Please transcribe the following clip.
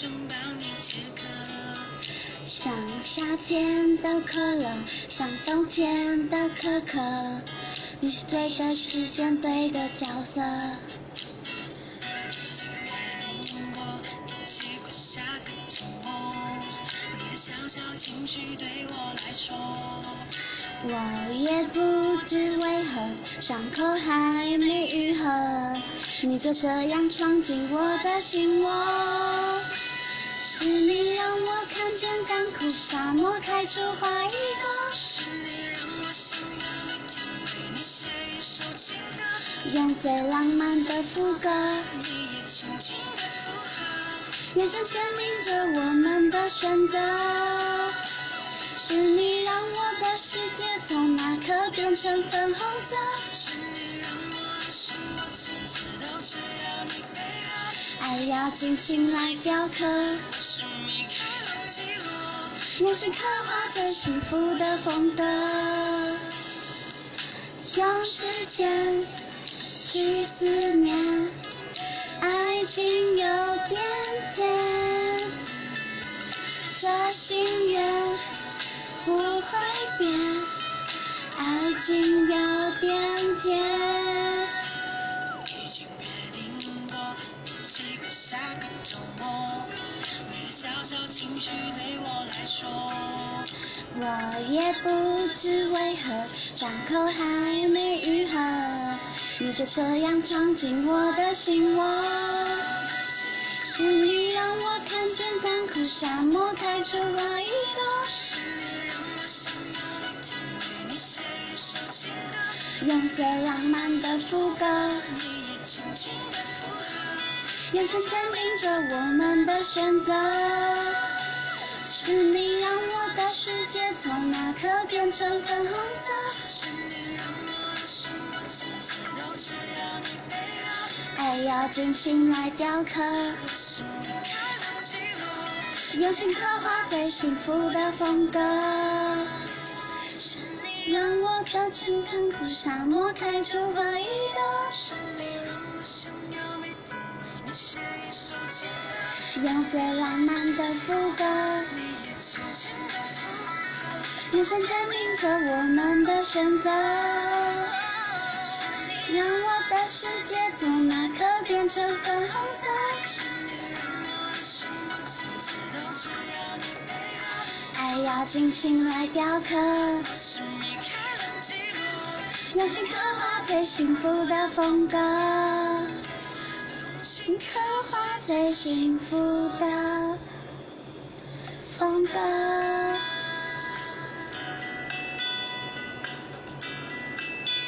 想你解渴像夏天的可乐像冬天的可可你是对的时间对的角色。经约定过一起过下个周末你的小小情绪对我来说我也不知为何伤口还没愈合你就这样闯进我的心窝。是沙漠开出花一朵，是你让我想要每天为你写一首情歌，用最浪漫的副歌，你也轻轻的附和，眼神签名着我们的选择。是你让我的世界从那刻变成粉红色，是你让我的生活从此都只要你配合，爱要精心来雕刻，录，用心刻画最幸福的风格，用时间去思念，爱情有点甜，这心愿。不会变，爱情有点甜。已经约定过，过下个周末。小情绪对我来说，我也不知为何，伤口还没愈合，你就这样闯进我的心窝。是你让我看见干枯沙漠开出花一朵。用最浪漫的副歌，你也轻轻的附和，眼神坚定着我们的选择。是你让我的世界从那刻变成粉红色，是你让我的生活从此都只要你配合，爱要精心来雕刻，生命开朗记录，用心刻画最幸福的风格。是你让我看见干枯沙漠开出花一朵，是你让我想要用最浪漫的副歌，你也轻轻的附和，眼神坚定着我们的选择。是你让我的世界从那刻变成粉红色，是你让我的生活从此都只要你配合，爱要精心来雕刻。用心刻画最幸福的风格，请刻画最幸福的风格。